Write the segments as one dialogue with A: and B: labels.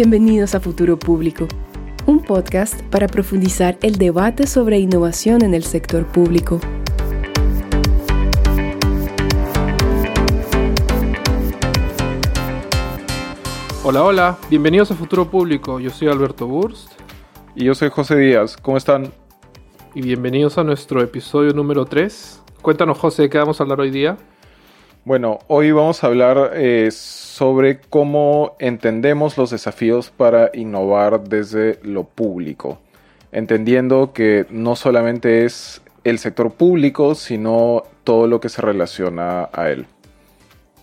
A: Bienvenidos a Futuro Público, un podcast para profundizar el debate sobre innovación en el sector público.
B: Hola, hola, bienvenidos a Futuro Público. Yo soy Alberto Burst.
C: Y yo soy José Díaz. ¿Cómo están?
B: Y bienvenidos a nuestro episodio número 3. Cuéntanos, José, ¿de qué vamos a hablar hoy día?
C: Bueno, hoy vamos a hablar eh, sobre cómo entendemos los desafíos para innovar desde lo público, entendiendo que no solamente es el sector público, sino todo lo que se relaciona a él.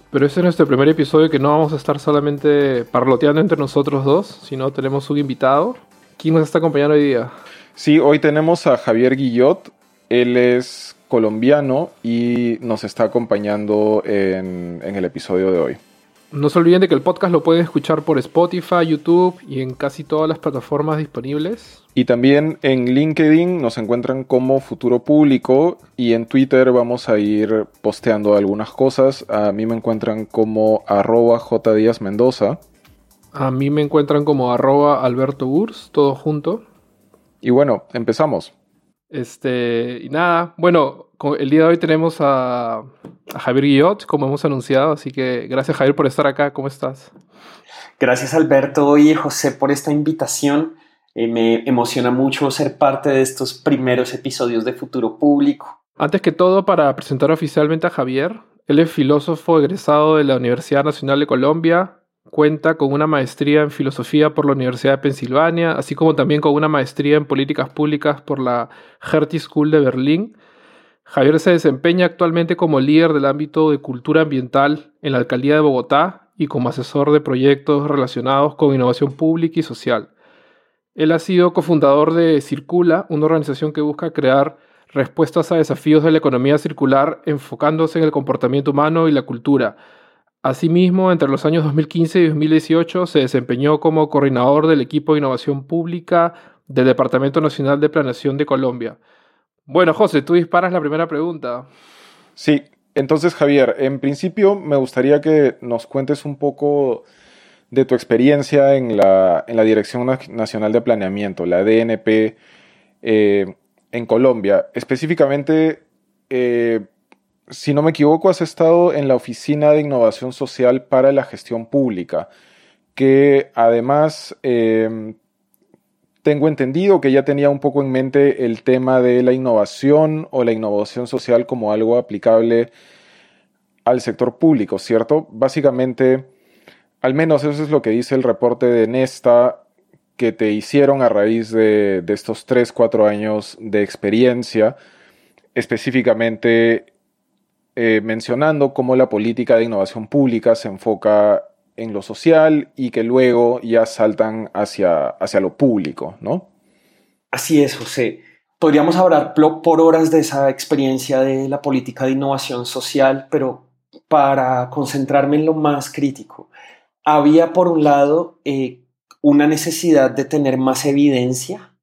B: Pero este es nuestro primer episodio que no vamos a estar solamente parloteando entre nosotros dos, sino tenemos un invitado. ¿Quién nos está acompañando hoy día?
C: Sí, hoy tenemos a Javier Guillot. Él es colombiano y nos está acompañando en, el episodio de hoy.
B: No se olviden de que el podcast lo pueden escuchar por Spotify, YouTube y en casi todas las plataformas disponibles.
C: Y también en LinkedIn nos encuentran como Futuro Público y en Twitter vamos a ir posteando algunas cosas. A mí me encuentran como arroba Mendoza.
B: A mí me encuentran como arroba Alberto Urs, todo junto.
C: Y bueno, empezamos.
B: Este, y nada, bueno, el día de hoy tenemos a, Javier Guillot, como hemos anunciado, así que gracias Javier por estar acá, ¿cómo estás?
D: Gracias Alberto y José por esta invitación. Eh, me emociona mucho ser parte de estos primeros episodios de Futuro Público.
B: Antes que todo, para presentar oficialmente a Javier, él es filósofo egresado de la Universidad Nacional de Colombia, Cuenta con una maestría en filosofía por la Universidad de Pensilvania, así como también con una maestría en políticas públicas por la Hertie School de Berlín. Javier se desempeña actualmente como líder del ámbito de cultura ambiental en la Alcaldía de Bogotá y como asesor de proyectos relacionados con innovación pública y social. Él ha sido cofundador de Circula, una organización que busca crear respuestas a desafíos de la economía circular enfocándose en el comportamiento humano y la cultura Asimismo, entre los años 2015 y 2018 se desempeñó como coordinador del equipo de innovación pública del Departamento Nacional de Planeación de Colombia. Bueno, José, tú disparas la primera pregunta.
C: Sí, entonces Javier, en principio me gustaría que nos cuentes un poco de tu experiencia en la, Dirección Nacional de Planeamiento, la DNP, eh, en Colombia. Específicamente, eh, si no me equivoco, has estado en la Oficina de Innovación Social para la Gestión Pública, que además em, tengo entendido que ya tenía un poco en mente el tema de la innovación o la innovación social como algo aplicable al sector público, ¿cierto? Básicamente, al menos eso es lo que dice el reporte de Nesta que te hicieron a raíz de, de estos 3, 4 años de experiencia, específicamente eh, mencionando cómo la política de innovación pública se enfoca en lo social y que luego ya saltan hacia, hacia lo público, ¿no?
D: Así es, José. Podríamos hablar por horas de esa experiencia de la política de innovación social, pero para concentrarme en lo más crítico, había por un lado eh, una necesidad de tener más evidencia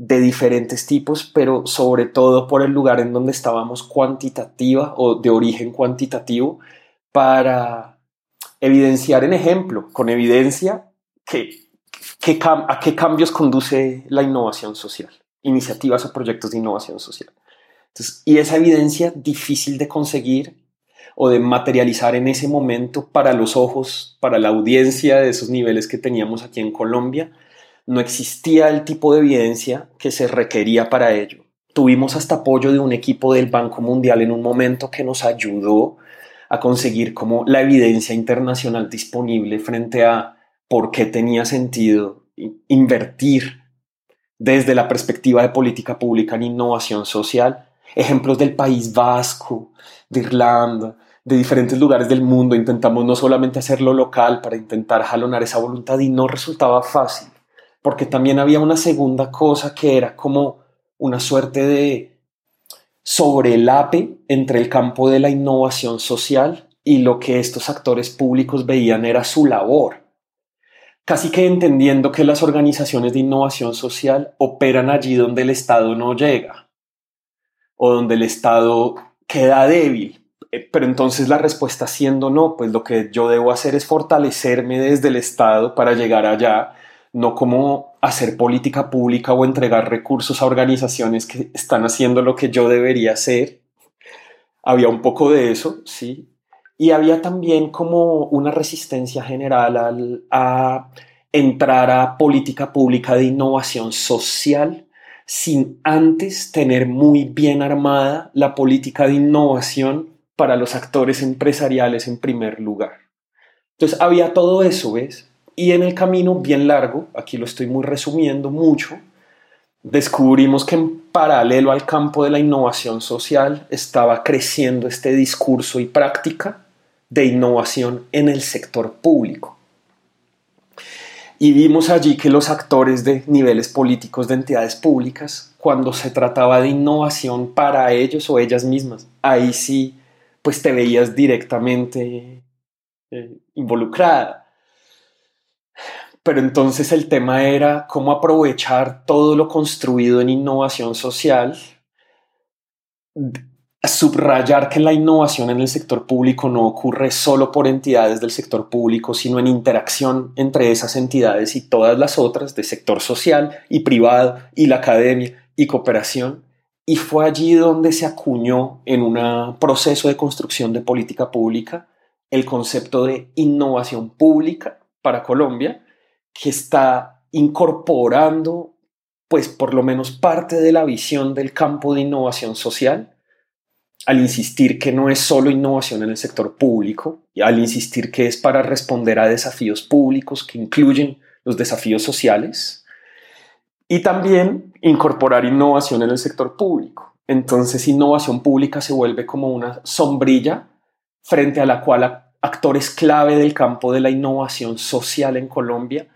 D: de diferentes tipos, pero sobre todo por el lugar en donde estábamos cuantitativa o de origen cuantitativo para evidenciar en ejemplo, con evidencia, que, a qué cambios conduce la innovación social, iniciativas o proyectos de innovación social. y esa evidencia difícil de conseguir o de materializar en ese momento para los ojos, para la audiencia de esos niveles que teníamos aquí en Colombia, no existía el tipo de evidencia que se requería para ello. Tuvimos hasta apoyo de un equipo del Banco Mundial en un momento que nos ayudó a conseguir como la evidencia internacional disponible frente a por qué tenía sentido invertir desde la perspectiva de política pública en innovación social. Ejemplos del País Vasco, de Irlanda, de diferentes lugares del mundo. Intentamos no solamente hacerlo local para intentar jalonar esa voluntad y no resultaba fácil porque también había una segunda cosa que era como una suerte de sobrelape entre el campo de la innovación social y lo que estos actores públicos veían era su labor. Casi que entendiendo que las organizaciones de innovación social operan allí donde el Estado no llega o donde el Estado queda débil eh, pero entonces la respuesta siendo no, pues lo que yo debo hacer es fortalecerme desde el Estado para llegar allá, no como hacer política pública o entregar recursos a organizaciones que están haciendo lo que yo debería hacer. Había un poco de eso, sí. Y había también como una resistencia general a entrar a política pública de innovación social sin antes tener muy bien armada la política de innovación para los actores empresariales en primer lugar. Entonces había todo eso, ¿ves? Y en el camino bien largo, aquí lo estoy muy resumiendo mucho, descubrimos que en paralelo al campo de la innovación social estaba creciendo este discurso y práctica de innovación en el sector público. Y vimos allí que los actores de niveles políticos de entidades públicas, cuando se trataba de innovación para ellos o ellas mismas, ahí sí, pues te veías directamente eh, involucrada. Pero entonces el tema era cómo aprovechar todo lo construido en innovación social, subrayar que la innovación en el sector público no ocurre solo por entidades del sector público, sino en interacción entre esas entidades y todas las otras del sector social y privado y la academia y cooperación. Y fue allí donde se acuñó en un proceso de construcción de política pública el concepto de innovación pública para Colombia, que está incorporando, pues por lo menos parte de la visión del campo de innovación social, al insistir que no es solo innovación en el sector público, y al insistir que es para responder a desafíos públicos que incluyen los desafíos sociales, y también incorporar innovación en el sector público. Entonces, innovación pública se vuelve como una sombrilla frente a la cual actores clave del campo de la innovación social en Colombia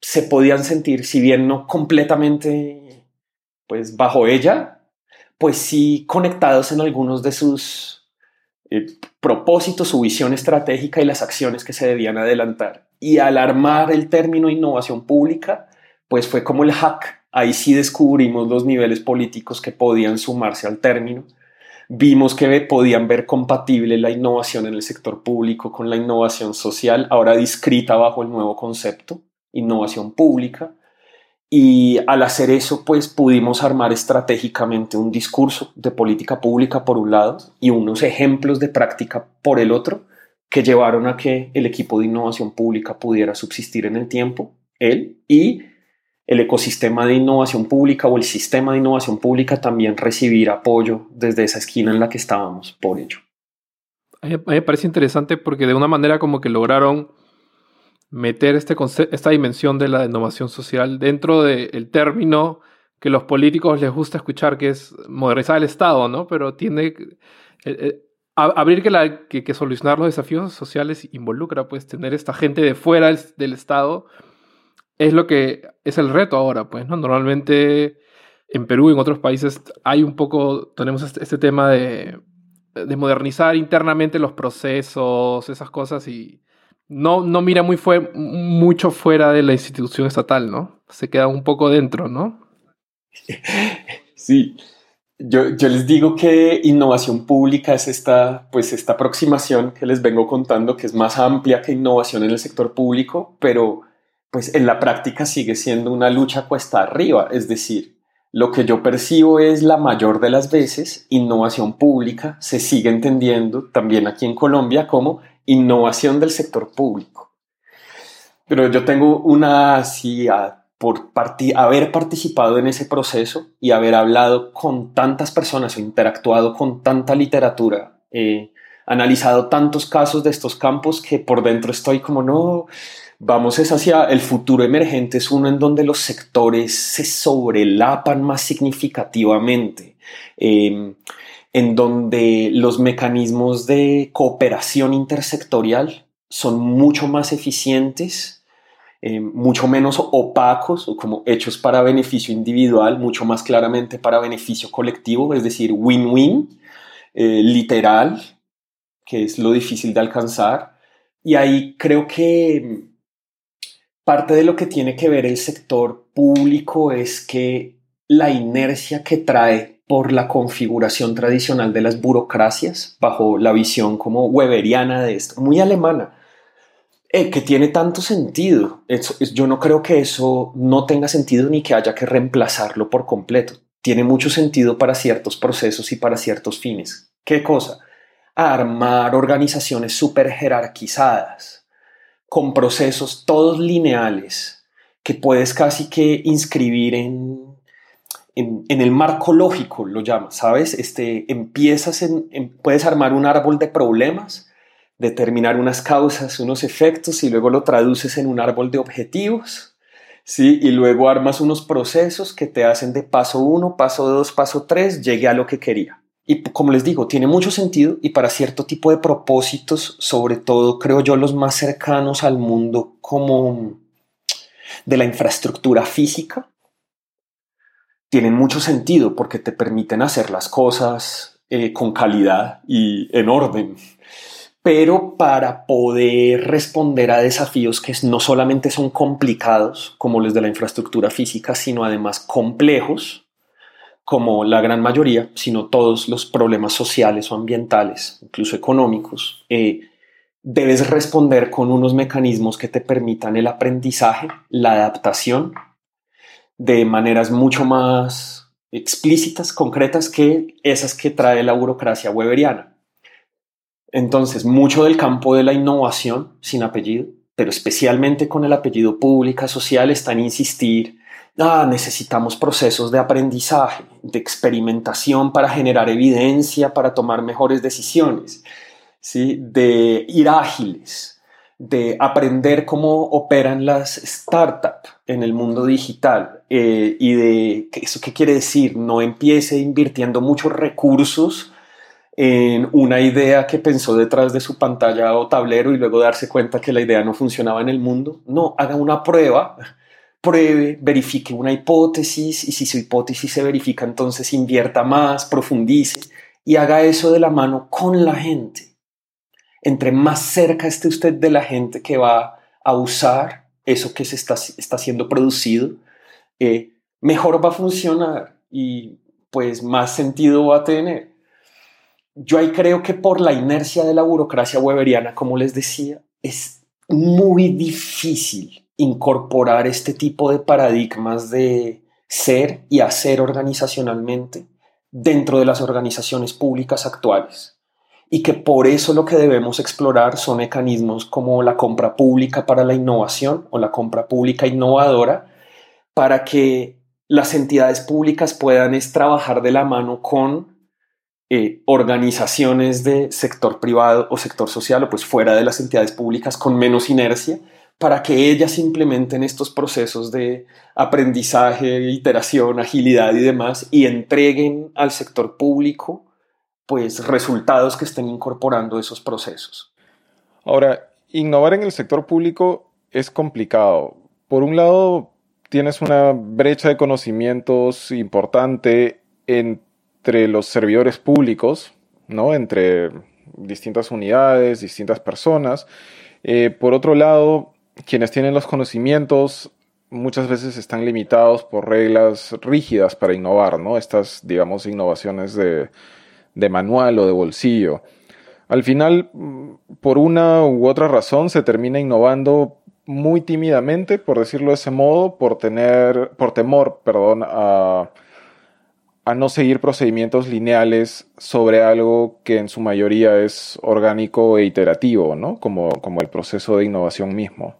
D: se podían sentir, si bien no completamente pues bajo ella, pues sí conectados en algunos de sus eh, propósitos, su visión estratégica y las acciones que se debían adelantar. Y al armar el término innovación pública, pues fue como el hack. Ahí sí descubrimos los niveles políticos que podían sumarse al término. Vimos que podían ver compatible la innovación en el sector público con la innovación social, ahora discrita bajo el nuevo concepto innovación pública. Y al hacer eso, pues pudimos armar estratégicamente un discurso de política pública por un lado y unos ejemplos de práctica por el otro que llevaron a que el equipo de innovación pública pudiera subsistir en el tiempo, él y el ecosistema de innovación pública o el sistema de innovación pública también recibir apoyo desde esa esquina en la que estábamos por ello.
B: A mí me parece interesante porque de una manera como que lograron meter este esta dimensión de la innovación social dentro del término que los políticos les gusta escuchar, que es modernizar el Estado, ¿no? Pero tiene... Eh, eh, abrir que, la, que, solucionar los desafíos sociales involucra, pues, tener esta gente de fuera del, Estado es lo que es el reto ahora, pues, ¿no? Normalmente en Perú y en otros países hay un poco, tenemos este, este tema de, de modernizar internamente los procesos, esas cosas y no, no mira muy fue, mucho fuera de la institución estatal, ¿no? Se queda un poco dentro, ¿no?
D: Sí. Yo, les digo que innovación pública es esta, pues esta aproximación que les vengo contando, que es más amplia que innovación en el sector público, pero pues en la práctica sigue siendo una lucha cuesta arriba. Es decir, lo que yo percibo es la mayor de las veces innovación pública se sigue entendiendo también aquí en Colombia como innovación del sector público. Pero yo tengo una, así, por haber participado en ese proceso y haber hablado con tantas personas o interactuado con tanta literatura, eh, analizado tantos casos de estos campos que por dentro estoy como, no, vamos es hacia el futuro emergente, es uno en donde los sectores se sobrelapan más significativamente. Eh, en donde los mecanismos de cooperación intersectorial son mucho más eficientes, eh, mucho menos opacos o como hechos para beneficio individual, mucho más claramente para beneficio colectivo, es decir, win-win, eh, literal, que es lo difícil de alcanzar. Y ahí creo que parte de lo que tiene que ver el sector público es que la inercia que trae por la configuración tradicional de las burocracias bajo la visión como weberiana de esto, muy alemana, eh, que tiene tanto sentido. yo no creo que eso no tenga sentido ni que haya que reemplazarlo por completo. Tiene mucho sentido para ciertos procesos y para ciertos fines. ¿Qué cosa? Armar organizaciones súper jerarquizadas, con procesos todos lineales, que puedes casi que inscribir en en, el marco lógico, lo llamas, ¿sabes? Este, empiezas en, puedes armar un árbol de problemas, determinar unas causas, unos efectos y luego lo traduces en un árbol de objetivos, ¿sí? Y luego armas unos procesos que te hacen de paso uno, paso dos, paso tres, llegue a lo que quería. Y como les digo, tiene mucho sentido y para cierto tipo de propósitos, sobre todo creo yo los más cercanos al mundo como de la infraestructura física, tienen mucho sentido porque te permiten hacer las cosas eh, con calidad y en orden. Pero para poder responder a desafíos que no solamente son complicados, como los de la infraestructura física, sino además complejos, como la gran mayoría, sino todos los problemas sociales o ambientales, incluso económicos, eh, debes responder con unos mecanismos que te permitan el aprendizaje, la adaptación de maneras mucho más explícitas, concretas que esas que trae la burocracia weberiana. Entonces, mucho del campo de la innovación sin apellido, pero especialmente con el apellido pública social, está en insistir, ah, necesitamos procesos de aprendizaje, de experimentación para generar evidencia, para tomar mejores decisiones, ¿sí? de ir ágiles, de aprender cómo operan las startups en el mundo digital eh, y de eso qué quiere decir, no empiece invirtiendo muchos recursos en una idea que pensó detrás de su pantalla o tablero y luego darse cuenta que la idea no funcionaba en el mundo. No, haga una prueba, pruebe, verifique una hipótesis y si su hipótesis se verifica, entonces invierta más, profundice y haga eso de la mano con la gente entre más cerca esté usted de la gente que va a usar eso que se está, está siendo producido, eh, mejor va a funcionar y pues más sentido va a tener. Yo ahí creo que por la inercia de la burocracia weberiana, como les decía, es muy difícil incorporar este tipo de paradigmas de ser y hacer organizacionalmente dentro de las organizaciones públicas actuales y que por eso lo que debemos explorar son mecanismos como la compra pública para la innovación o la compra pública innovadora para que las entidades públicas puedan trabajar de la mano con eh, organizaciones de sector privado o sector social o pues fuera de las entidades públicas con menos inercia para que ellas implementen estos procesos de aprendizaje, iteración, agilidad y demás y entreguen al sector público pues resultados que estén incorporando esos procesos.
C: Ahora, innovar en el sector público es complicado. Por un lado, tienes una brecha de conocimientos importante entre los servidores públicos, ¿no? Entre distintas unidades, distintas personas. Eh, por otro lado, quienes tienen los conocimientos muchas veces están limitados por reglas rígidas para innovar, ¿no? Estas, digamos, innovaciones de, de manual o de bolsillo. Al final, por una u otra razón, se termina innovando muy tímidamente, por decirlo de ese modo, por tener, por temor, perdón, a, a no seguir procedimientos lineales sobre algo que en su mayoría es orgánico e iterativo, ¿no? Como, como el proceso de innovación mismo.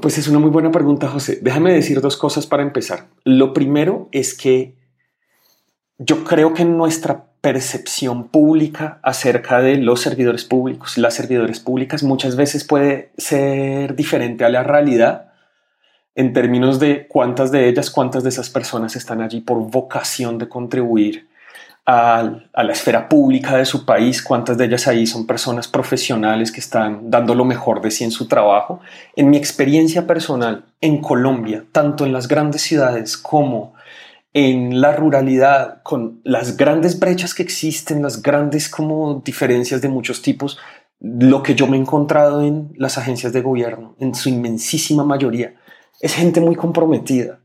D: Pues es una muy buena pregunta, José. Déjame decir dos cosas para empezar. Lo primero es que yo creo que nuestra percepción pública acerca de los servidores públicos. Las servidores públicas muchas veces puede ser diferente a la realidad en términos de cuántas de ellas, cuántas de esas personas están allí por vocación de contribuir a, a, la esfera pública de su país, cuántas de ellas ahí son personas profesionales que están dando lo mejor de sí en su trabajo. En mi experiencia personal en Colombia, tanto en las grandes ciudades como en la ruralidad, con las grandes brechas que existen, las grandes como diferencias de muchos tipos, lo que yo me he encontrado en las agencias de gobierno, en su inmensísima mayoría, es gente muy comprometida.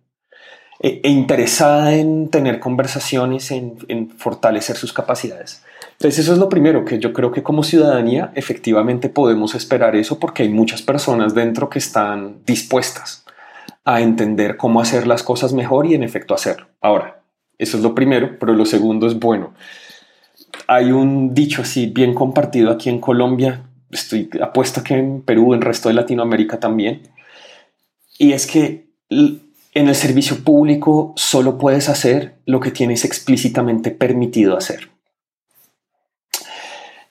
D: e, e interesada en tener conversaciones, en, en fortalecer sus capacidades. Entonces eso es lo primero, que yo creo que como ciudadanía efectivamente podemos esperar eso porque hay muchas personas dentro que están dispuestas a entender cómo hacer las cosas mejor y en efecto hacerlo. Ahora, eso es lo primero, pero lo segundo es bueno. Hay un dicho así bien compartido aquí en Colombia, estoy apuesto que en Perú, en el resto de Latinoamérica también, y es que en el servicio público solo puedes hacer lo que tienes explícitamente permitido hacer.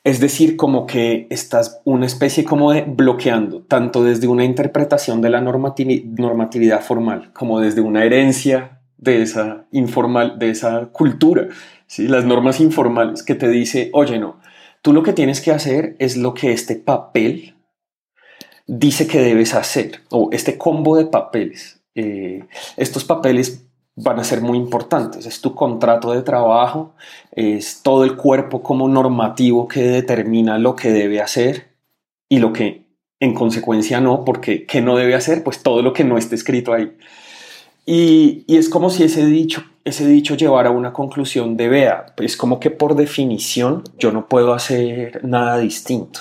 D: Es decir, como que estás una especie como de bloqueando, tanto desde una interpretación de la normatividad formal como desde una herencia de esa informal, de esa cultura, ¿sí? las normas informales que te dice, oye, no, tú lo que tienes que hacer es lo que este papel dice que debes hacer, o este combo de papeles. Eh, estos papeles van a ser muy importantes. Es tu contrato de trabajo, es todo el cuerpo como normativo que determina lo que debe hacer y lo que en consecuencia no, porque ¿qué no debe hacer? Pues todo lo que no esté escrito ahí. Y, y es como si ese dicho, ese dicho llevara a una conclusión de, vea, es como que por definición yo no puedo hacer nada distinto.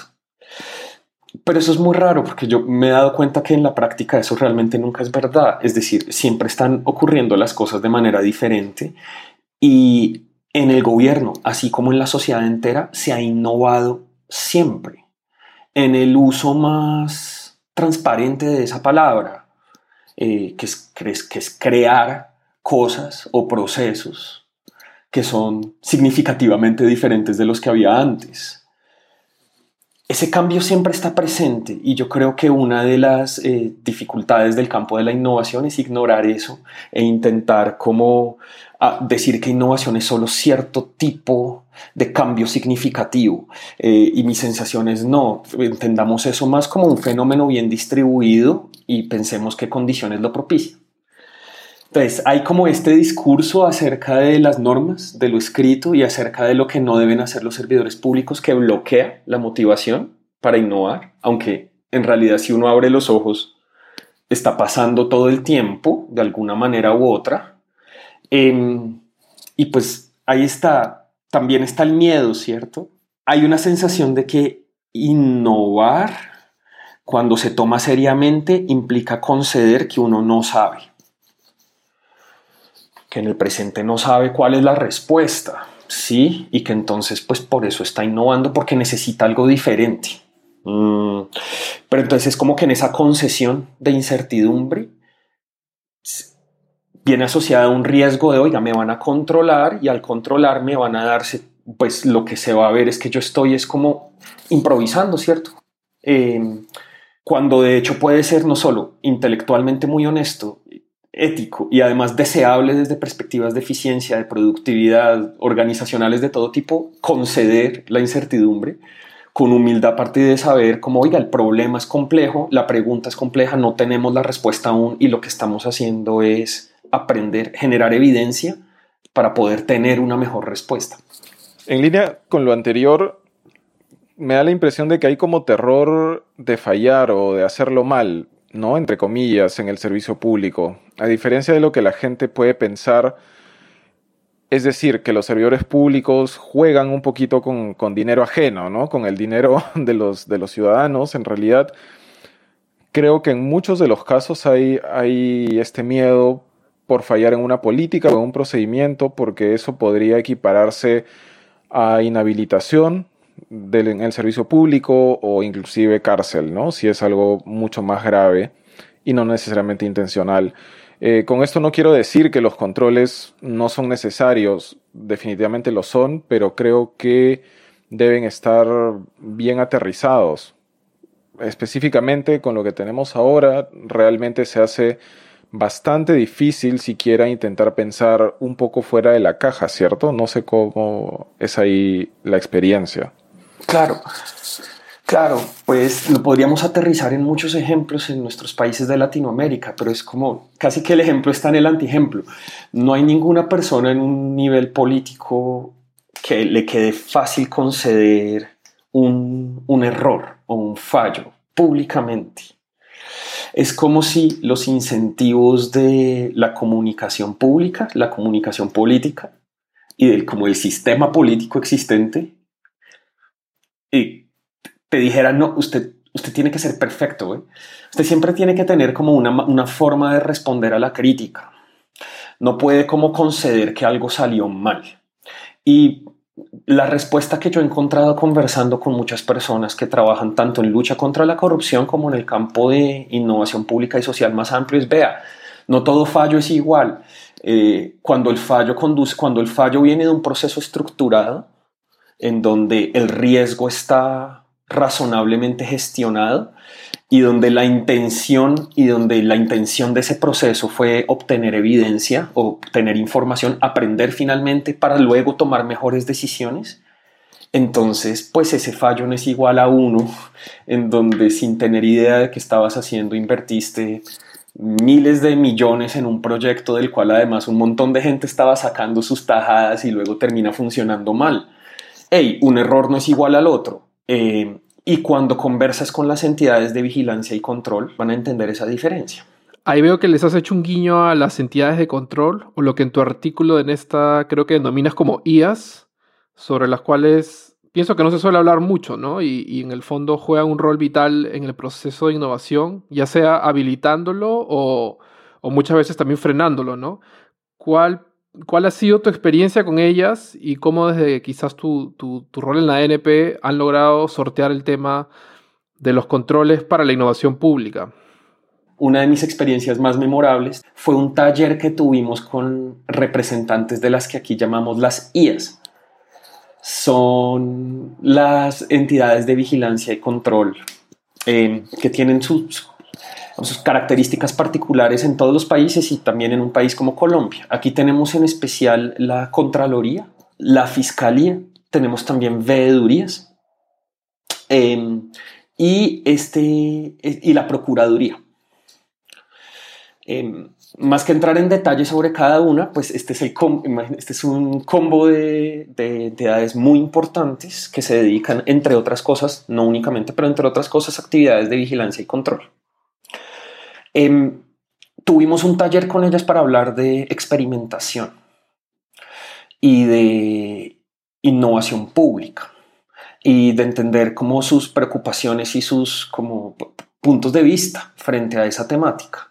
D: Pero eso es muy raro porque yo me he dado cuenta que en la práctica eso realmente nunca es verdad. Es decir, siempre están ocurriendo las cosas de manera diferente y en el gobierno, así como en la sociedad entera, se ha innovado siempre en el uso más transparente de esa palabra, eh, que, es, que es crear cosas o procesos que son significativamente diferentes de los que había antes ese cambio siempre está presente y yo creo que una de las eh, dificultades del campo de la innovación es ignorar eso e intentar como ah, decir que innovación es solo cierto tipo de cambio significativo eh, y mi sensación es no, entendamos eso más como un fenómeno bien distribuido y pensemos qué condiciones lo propician. Entonces, hay como este discurso acerca de las normas, de lo escrito y acerca de lo que no deben hacer los servidores públicos que bloquea la motivación para innovar, aunque en realidad si uno abre los ojos, está pasando todo el tiempo, de alguna manera u otra. Em, y pues ahí está, también está el miedo, ¿cierto? Hay una sensación de que innovar, cuando se toma seriamente, implica conceder que uno no sabe que en el presente no sabe cuál es la respuesta, ¿sí? Y que entonces pues por eso está innovando porque necesita algo diferente. Mm, pero entonces es como que en esa concesión de incertidumbre viene asociada un riesgo de, oiga, me van a controlar y al controlarme van a darse, pues lo que se va a ver es que yo estoy es como improvisando, ¿cierto? Em, cuando de hecho puede ser no solo intelectualmente muy honesto ético y además deseable desde perspectivas de eficiencia, de productividad, organizacionales de todo tipo, conceder la incertidumbre con humildad a partir de saber cómo, oiga, el problema es complejo, la pregunta es compleja, no tenemos la respuesta aún y lo que estamos haciendo es aprender, generar evidencia para poder tener una mejor respuesta.
C: En línea con lo anterior, me da la impresión de que hay como terror de fallar o de hacerlo mal. ¿No? Entre comillas, en el servicio público. A diferencia de lo que la gente puede pensar, es decir, que los servidores públicos juegan un poquito con, dinero ajeno, ¿no? Con el dinero de los, de los ciudadanos. En realidad, creo que en muchos de los casos hay, hay este miedo por fallar en una política o en un procedimiento, porque eso podría equipararse a inhabilitación del, en el servicio público o inclusive cárcel, ¿no? Si es algo mucho más grave y no necesariamente intencional. Eh, con esto no quiero decir que los controles no son necesarios, definitivamente lo son, pero creo que deben estar bien aterrizados. Específicamente con lo que tenemos ahora, realmente se hace bastante difícil siquiera intentar pensar un poco fuera de la caja, ¿cierto? No sé cómo es ahí la experiencia.
D: Claro, claro, pues lo podríamos aterrizar en muchos ejemplos en nuestros países de Latinoamérica, pero es como casi que el ejemplo está en el antiejemplo. No hay ninguna persona en un nivel político que le quede fácil conceder un, un error o un fallo públicamente. Es como si los incentivos de la comunicación pública, la comunicación política y del, como el sistema político existente y te dijeran, no, usted, usted tiene que ser perfecto. Usted siempre tiene que tener como una, una forma de responder a la crítica. No puede como conceder que algo salió mal. Y la respuesta que yo he encontrado conversando con muchas personas que trabajan tanto en lucha contra la corrupción como en el campo de innovación pública y social más amplio es, vea, no todo fallo es igual. Eh, cuando el fallo conduce, cuando el fallo viene de un proceso estructurado, en donde el riesgo está razonablemente gestionado, y donde la intención y donde la intención de ese proceso fue obtener evidencia, obtener información, aprender finalmente para luego tomar mejores decisiones. Entonces, pues ese fallo no es igual a uno en donde sin tener idea de qué estabas haciendo invertiste miles de millones en un proyecto del cual además un montón de gente estaba sacando sus tajadas y luego termina funcionando mal. Hey, un error no es igual al otro. Eh, y cuando conversas con las entidades de vigilancia y control, van a entender esa diferencia.
B: Ahí veo que les has hecho un guiño a las entidades de control, o lo que en tu artículo en esta creo que denominas como IAS, sobre las cuales pienso que no se suele hablar mucho, ¿no? Y, en el fondo juegan un rol vital en el proceso de innovación, ya sea habilitándolo o, o muchas veces también frenándolo, ¿no? ¿Cuál ¿Cuál ha sido tu experiencia con ellas y cómo desde quizás tu, tu, rol en la ANP han logrado sortear el tema de los controles para la innovación pública?
D: Una de mis experiencias más memorables fue un taller que tuvimos con representantes de las que aquí llamamos las IAS. Son las entidades de vigilancia y control eh, que tienen sus sus características particulares en todos los países y también en un país como Colombia. Aquí tenemos en especial la Contraloría, la Fiscalía, tenemos también veedurías em, y, este, y la Procuraduría. Em, más que entrar en detalle sobre cada una, pues este es, este es un combo de, de, muy importantes que se dedican, entre otras cosas, no únicamente, pero entre otras cosas, actividades de vigilancia y control. Em, tuvimos un taller con ellas para hablar de experimentación y de innovación pública y de entender cómo sus preocupaciones y sus como puntos de vista frente a esa temática.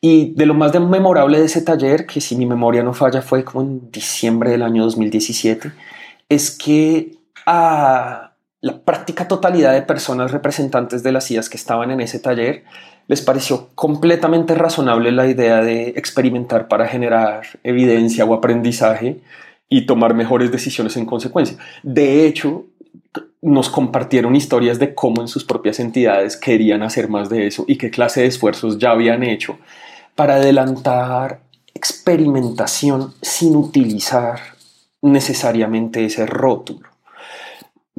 D: Y de lo más memorable de ese taller, que si mi memoria no falla fue como en diciembre del año 2017, es que a la práctica totalidad de personas representantes de las CIAs que estaban en ese taller les pareció completamente razonable la idea de experimentar para generar evidencia o aprendizaje y tomar mejores decisiones en consecuencia. De hecho, nos compartieron historias de cómo en sus propias entidades querían hacer más de eso y qué clase de esfuerzos ya habían hecho para adelantar experimentación sin utilizar necesariamente ese rótulo.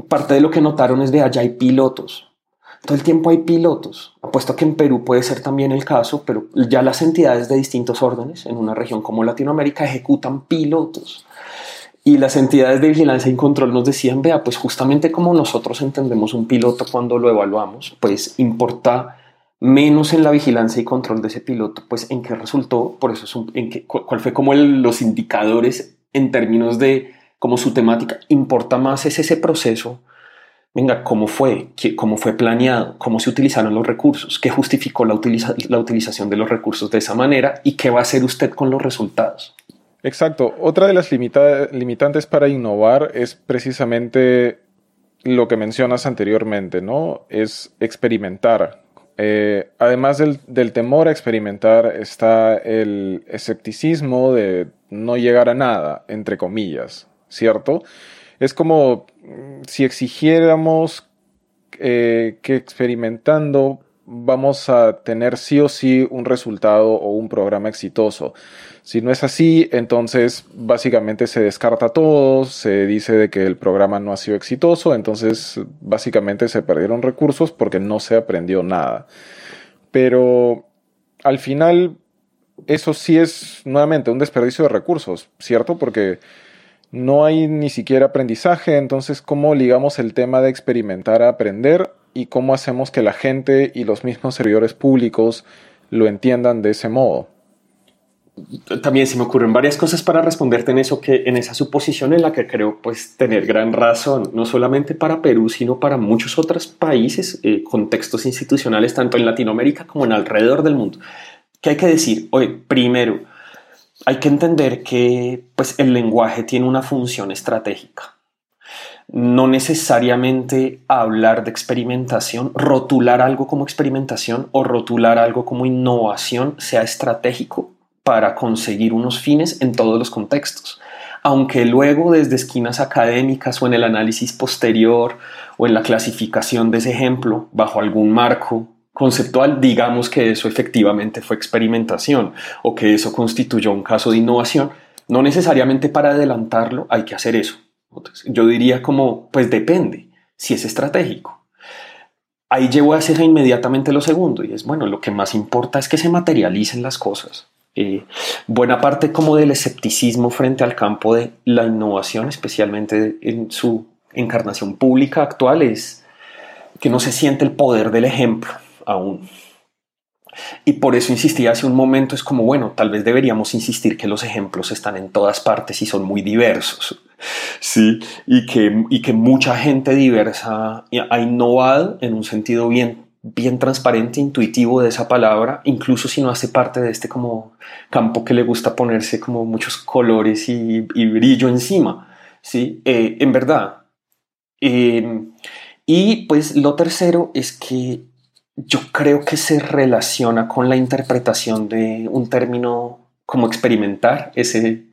D: Parte de lo que notaron es de allá hay pilotos, todo el tiempo hay pilotos. Apuesto que en Perú puede ser también el caso, pero ya las entidades de distintos órdenes en una región como Latinoamérica ejecutan pilotos. Y las entidades de vigilancia y control nos decían, vea, pues justamente como nosotros entendemos un piloto cuando lo evaluamos, pues importa menos en la vigilancia y control de ese piloto, pues en qué resultó, por eso es en qué, cuál fue como los indicadores en términos de como su temática, importa más es ese proceso venga, ¿cómo fue? ¿Cómo fue planeado? ¿Cómo se utilizaron los recursos? ¿Qué justificó la, utilización de los recursos de esa manera? ¿Y qué va a hacer usted con los resultados?
C: Exacto. Otra de las limitantes para innovar es precisamente lo que mencionas anteriormente, ¿no? Es experimentar. Eh, además del, temor a experimentar está el escepticismo de no llegar a nada, entre comillas, ¿cierto? Es como mm, si exigiéramos eh, que experimentando vamos a tener sí o sí un resultado o un programa exitoso. Si no es así, entonces básicamente se descarta todo, se dice de que el programa no ha sido exitoso, entonces básicamente se perdieron recursos porque no se aprendió nada. Pero al final eso sí es nuevamente un desperdicio de recursos, ¿cierto? Porque no hay ni siquiera aprendizaje, entonces cómo ligamos el tema de experimentar a aprender y cómo hacemos que la gente y los mismos servidores públicos lo entiendan de ese modo.
D: También se me ocurren varias cosas para responderte en eso, que en esa suposición en la que creo pues tener gran razón, no solamente para Perú, sino para muchos otros países, eh, contextos institucionales, tanto en Latinoamérica como en alrededor del mundo. ¿Qué hay que decir? Oye, primero, hay que entender que pues, el lenguaje tiene una función estratégica. No necesariamente hablar de experimentación, rotular algo como experimentación o rotular algo como innovación sea estratégico para conseguir unos fines en todos los contextos. Aunque luego desde esquinas académicas o en el análisis posterior o en la clasificación de ese ejemplo bajo algún marco conceptual, digamos que eso efectivamente fue experimentación o que eso constituyó un caso de innovación, no necesariamente para adelantarlo hay que hacer eso. yo diría como, pues depende, si es estratégico. Ahí llevo a hacer inmediatamente lo segundo y es, bueno, lo que más importa es que se materialicen las cosas. Eh, buena parte como del escepticismo frente al campo de la innovación, especialmente en su encarnación pública actual, es que no se siente el poder del ejemplo aún. Y por eso insistí hace un momento, es como, bueno, tal vez deberíamos insistir que los ejemplos están en todas partes y son muy diversos. Sí, y que, y que mucha gente diversa ha innovado en un sentido bien, bien transparente, intuitivo de esa palabra, incluso si no hace parte de este como campo que le gusta ponerse como muchos colores y, brillo encima. Sí, eh, en verdad. Eh, y pues lo tercero es que yo creo que se relaciona con la interpretación de un término como experimentar, ese,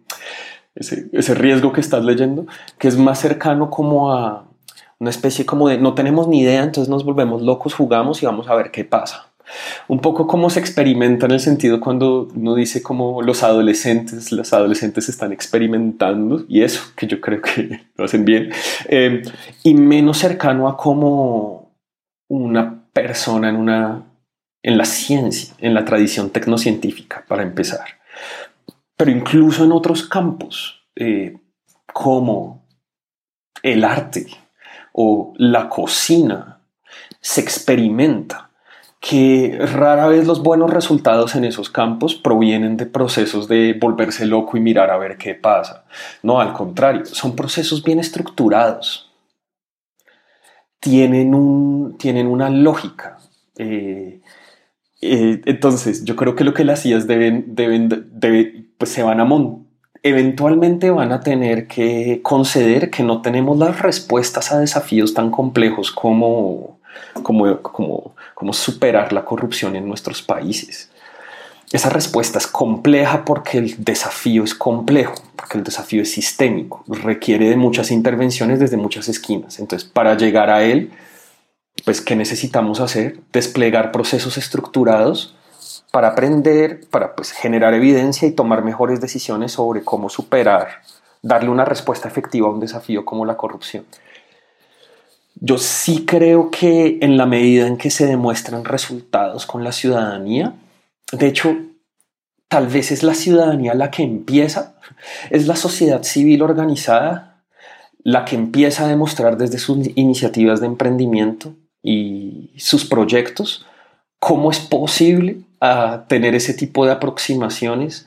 D: ese, riesgo que estás leyendo, que es más cercano como a una especie como de no tenemos ni idea, entonces nos volvemos locos, jugamos y vamos a ver qué pasa. Un poco como se experimenta en el sentido cuando uno dice como los adolescentes, los adolescentes están experimentando y eso, que yo creo que lo hacen bien, eh, y menos cercano a como una persona en, una, en la ciencia, en la tradición tecnocientífica, para empezar. Pero incluso en otros campos, eh, como el arte o la cocina, se experimenta que rara vez los buenos resultados en esos campos provienen de procesos de volverse loco y mirar a ver qué pasa. No, al contrario, son procesos bien estructurados, tienen, un, tienen una lógica. Eh, eh, entonces, yo creo que lo que las IAS deben, deben, pues se van a eventualmente van a tener que conceder que no tenemos las respuestas a desafíos tan complejos como, como, como, como superar la corrupción en nuestros países. Esa respuesta es compleja porque el desafío es complejo, porque el desafío es sistémico, requiere de muchas intervenciones desde muchas esquinas. Entonces, para llegar a él, pues, ¿qué necesitamos hacer? Desplegar procesos estructurados para aprender, para pues, generar evidencia y tomar mejores decisiones sobre cómo superar, darle una respuesta efectiva a un desafío como la corrupción. Yo sí creo que en la medida en que se demuestran resultados con la ciudadanía, de hecho, tal vez es la ciudadanía la que empieza, es la sociedad civil organizada la que empieza a demostrar desde sus iniciativas de emprendimiento y sus proyectos cómo es posible tener ese tipo de aproximaciones,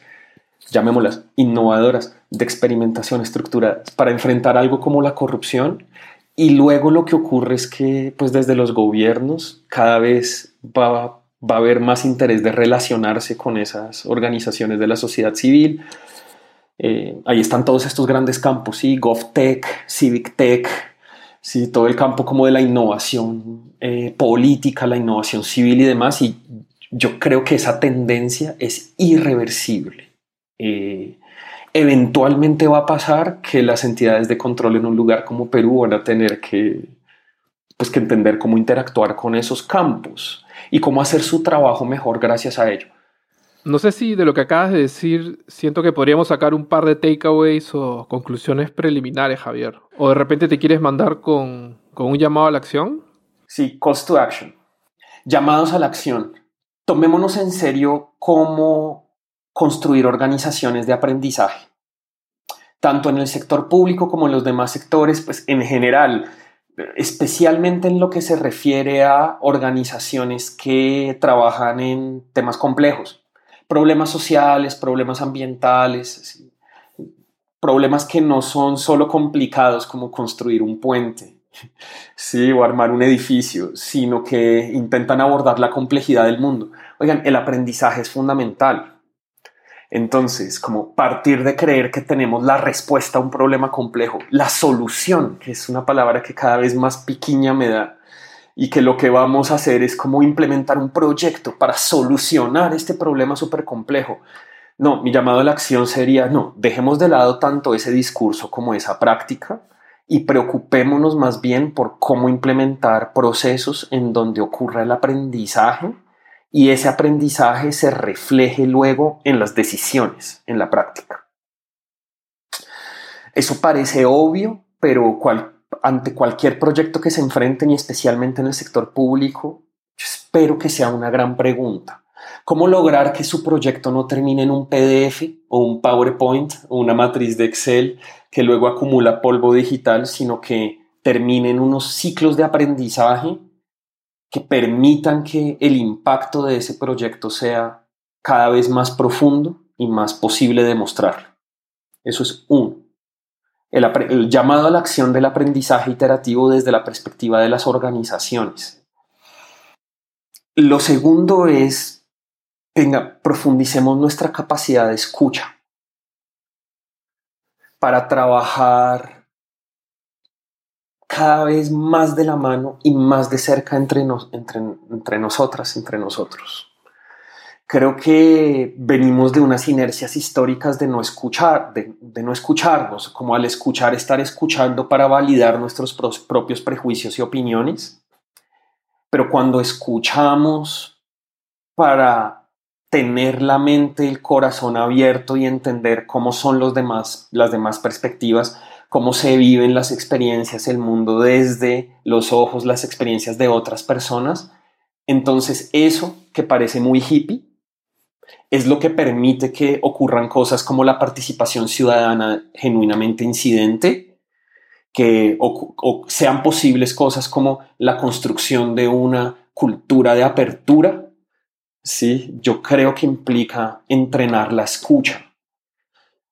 D: llamémoslas innovadoras, de experimentación estructurada para enfrentar algo como la corrupción. Y luego lo que ocurre es que pues desde los gobiernos cada vez va va a haber más interés de relacionarse con esas organizaciones de la sociedad civil. Eh, ahí están todos estos grandes campos, ¿sí? GovTech, CivicTech, ¿sí? todo el campo como de la innovación eh, política, la innovación civil y demás. Y yo creo que esa tendencia es irreversible. Eh, eventualmente va a pasar que las entidades de control en un lugar como Perú van a tener que, pues, que entender cómo interactuar con esos campos y cómo hacer su trabajo mejor gracias a ello.
B: No sé si de lo que acabas de decir, siento que podríamos sacar un par de takeaways o conclusiones preliminares, Javier. O de repente te quieres mandar con, con un llamado a la acción.
D: Sí, calls to action. Llamados a la acción. Tomémonos en serio cómo construir organizaciones de aprendizaje. Tanto en el sector público como en los demás sectores, pues en general, especialmente en lo que se refiere a organizaciones que trabajan en temas complejos, problemas sociales, problemas ambientales, problemas que no son solo complicados como construir un puente, sí, o armar un edificio, sino que intentan abordar la complejidad del mundo. Oigan, el aprendizaje es fundamental. Entonces, como partir de creer que tenemos la respuesta a un problema complejo, la solución, que es una palabra que cada vez más pequeña me da, y que lo que vamos a hacer es como implementar un proyecto para solucionar este problema súper complejo. No, mi llamado a la acción sería, no, dejemos de lado tanto ese discurso como esa práctica y preocupémonos más bien por cómo implementar procesos en donde ocurra el aprendizaje y ese aprendizaje se refleje luego en las decisiones, en la práctica. Eso parece obvio, pero ante cualquier proyecto que se enfrenten y especialmente en el sector público, espero que sea una gran pregunta. ¿Cómo lograr que su proyecto no termine en un PDF o un PowerPoint o una matriz de Excel que luego acumula polvo digital, sino que termine en unos ciclos de aprendizaje que permitan que el impacto de ese proyecto sea cada vez más profundo y más posible de mostrar. Eso es uno. El, llamado a la acción del aprendizaje iterativo desde la perspectiva de las organizaciones. Lo segundo es, venga, profundicemos nuestra capacidad de escucha para trabajar cada vez más de la mano y más de cerca entre, entre, nosotras, entre nosotros. Creo que venimos de unas inercias históricas de no escuchar, de no escucharnos, como al escuchar estar escuchando para validar nuestros propios prejuicios y opiniones. Pero cuando escuchamos para tener la mente, el corazón abierto y entender cómo son los demás, las demás perspectivas, cómo se viven las experiencias, el mundo desde los ojos, las experiencias de otras personas. Entonces eso que parece muy hippie es lo que permite que ocurran cosas como la participación ciudadana genuinamente incidente, que sean posibles cosas como la construcción de una cultura de apertura. Sí, yo creo que implica entrenar la escucha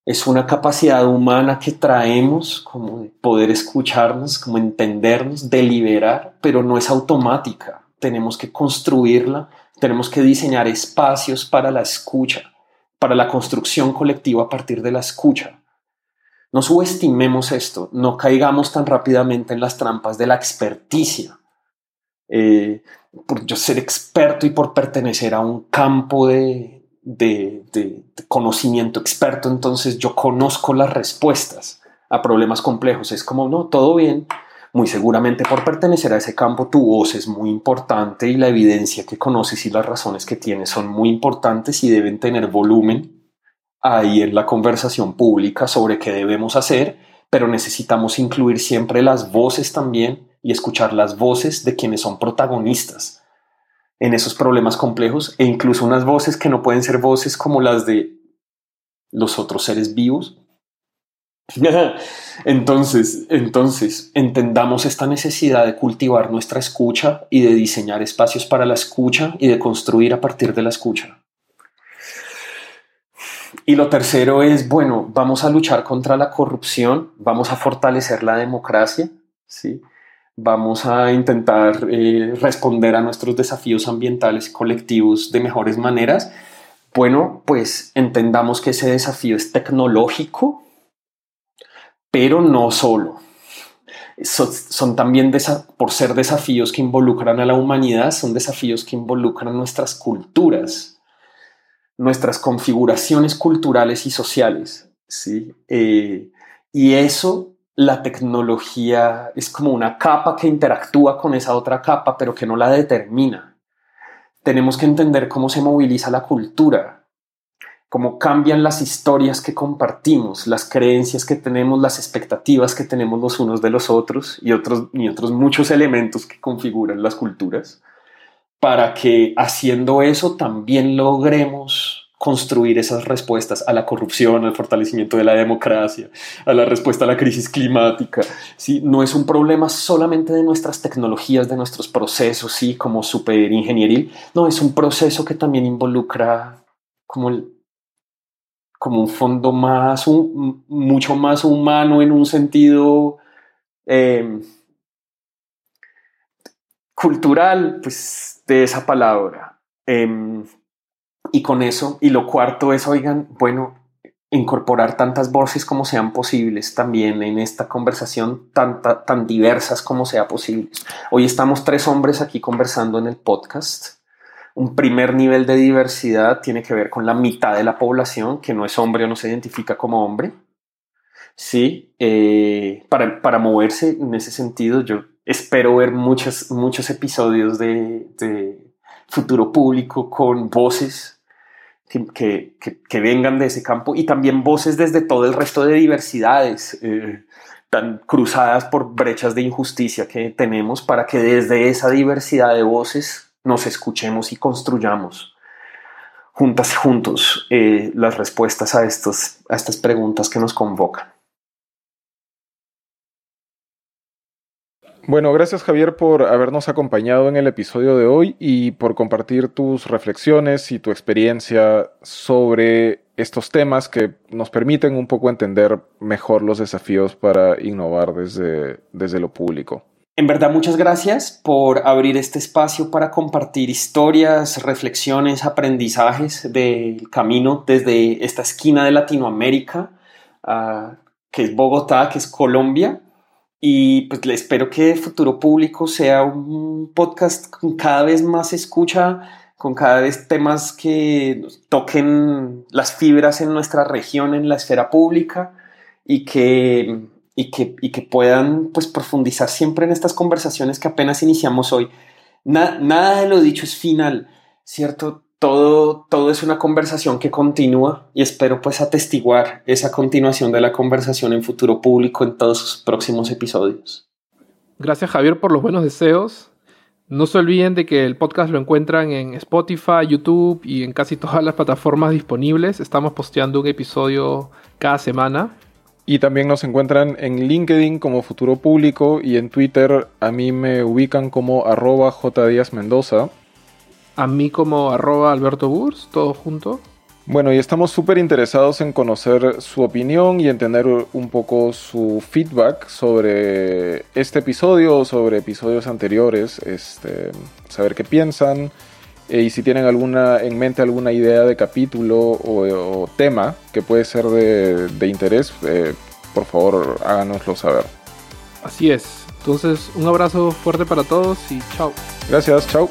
D: es una capacidad humana que traemos, como de poder escucharnos, como entendernos, deliberar, pero no es automática. Tenemos que construirla, tenemos que diseñar espacios para la escucha, para la construcción colectiva a partir de la escucha. No subestimemos esto, no caigamos tan rápidamente en las trampas de la experticia. Eh, por yo ser experto y por pertenecer a un campo de, de, conocimiento experto, entonces yo conozco las respuestas a problemas complejos. Es como, no, todo bien. Muy seguramente por pertenecer a ese campo tu voz es muy importante y la evidencia que conoces y las razones que tienes son muy importantes y deben tener volumen ahí en la conversación pública sobre qué debemos hacer, pero necesitamos incluir siempre las voces también y escuchar las voces de quienes son protagonistas en esos problemas complejos e incluso unas voces que no pueden ser voces como las de los otros seres vivos. entonces, entonces, entendamos esta necesidad de cultivar nuestra escucha y de diseñar espacios para la escucha y de construir a partir de la escucha. Y lo tercero es, bueno, vamos a luchar contra la corrupción, vamos a fortalecer la democracia, ¿sí? Vamos a intentar eh, responder a nuestros desafíos ambientales colectivos de mejores maneras, bueno, pues entendamos que ese desafío es tecnológico, pero no solo. son también, por ser desafíos que involucran a la humanidad, son desafíos que involucran nuestras culturas, nuestras configuraciones culturales y sociales. ¿sí? Eh, y eso la tecnología es como una capa que interactúa con esa otra capa, pero que no la determina. Tenemos que entender cómo se moviliza la cultura, cómo cambian las historias que compartimos, las creencias que tenemos, las expectativas que tenemos los unos de los otros y otros, y otros muchos elementos que configuran las culturas, para que haciendo eso también logremos construir esas respuestas a la corrupción, al fortalecimiento de la democracia, a la respuesta a la crisis climática. ¿sí? No es un problema solamente de nuestras tecnologías, de nuestros procesos, ¿sí? como superingenieril, no, es un proceso que también involucra como, el, como un fondo más, mucho más humano en un sentido eh, cultural, pues de esa palabra. Eh, y con eso, y lo cuarto es, oigan, bueno, incorporar tantas voces como sean posibles también en esta conversación, tan, tan diversas como sea posible. Hoy estamos tres hombres aquí conversando en el podcast. Un primer nivel de diversidad tiene que ver con la mitad de la población que no es hombre o no se identifica como hombre. Sí, eh, para, para moverse en ese sentido, yo espero ver muchos, muchos episodios de futuro público con voces que, que, vengan de ese campo y también voces desde todo el resto de diversidades eh, tan cruzadas por brechas de injusticia que tenemos para que desde esa diversidad de voces nos escuchemos y construyamos juntas juntos eh, las respuestas a, estos, a estas preguntas que nos convocan.
C: Bueno, gracias Javier por habernos acompañado en el episodio de hoy y por compartir tus reflexiones y tu experiencia sobre estos temas que nos permiten un poco entender mejor los desafíos para innovar desde, desde lo público.
D: En verdad, muchas gracias por abrir este espacio para compartir historias, reflexiones, aprendizajes del camino desde esta esquina de Latinoamérica, uh, que es Bogotá, que es Colombia y pues le espero que Futuro Público sea un podcast con cada vez más escucha, con cada vez temas que toquen las fibras en nuestra región, en la esfera pública y que, y que, y que puedan pues profundizar siempre en estas conversaciones que apenas iniciamos hoy. nada de lo dicho es final, ¿cierto? Todo, todo es una conversación que continúa y espero pues atestiguar esa continuación de la conversación en futuro público en todos sus próximos episodios.
B: Gracias Javier por los buenos deseos. No se olviden de que el podcast lo encuentran en Spotify, YouTube y en casi todas las plataformas disponibles. Estamos posteando un episodio cada semana.
C: Y también nos encuentran en LinkedIn como Futuro Público y en Twitter a mí me ubican como arroba Mendoza
B: a mí como arroba Alberto Burs, todo junto.
C: Bueno, y estamos súper interesados en conocer su opinión y en tener un poco su feedback sobre este episodio o sobre episodios anteriores, este, saber qué piensan eh, y si tienen alguna en mente alguna idea de capítulo o, tema que puede ser de, interés, eh, por favor háganoslo saber.
B: Así es. Entonces, un abrazo fuerte para todos y chao.
C: Gracias, chao.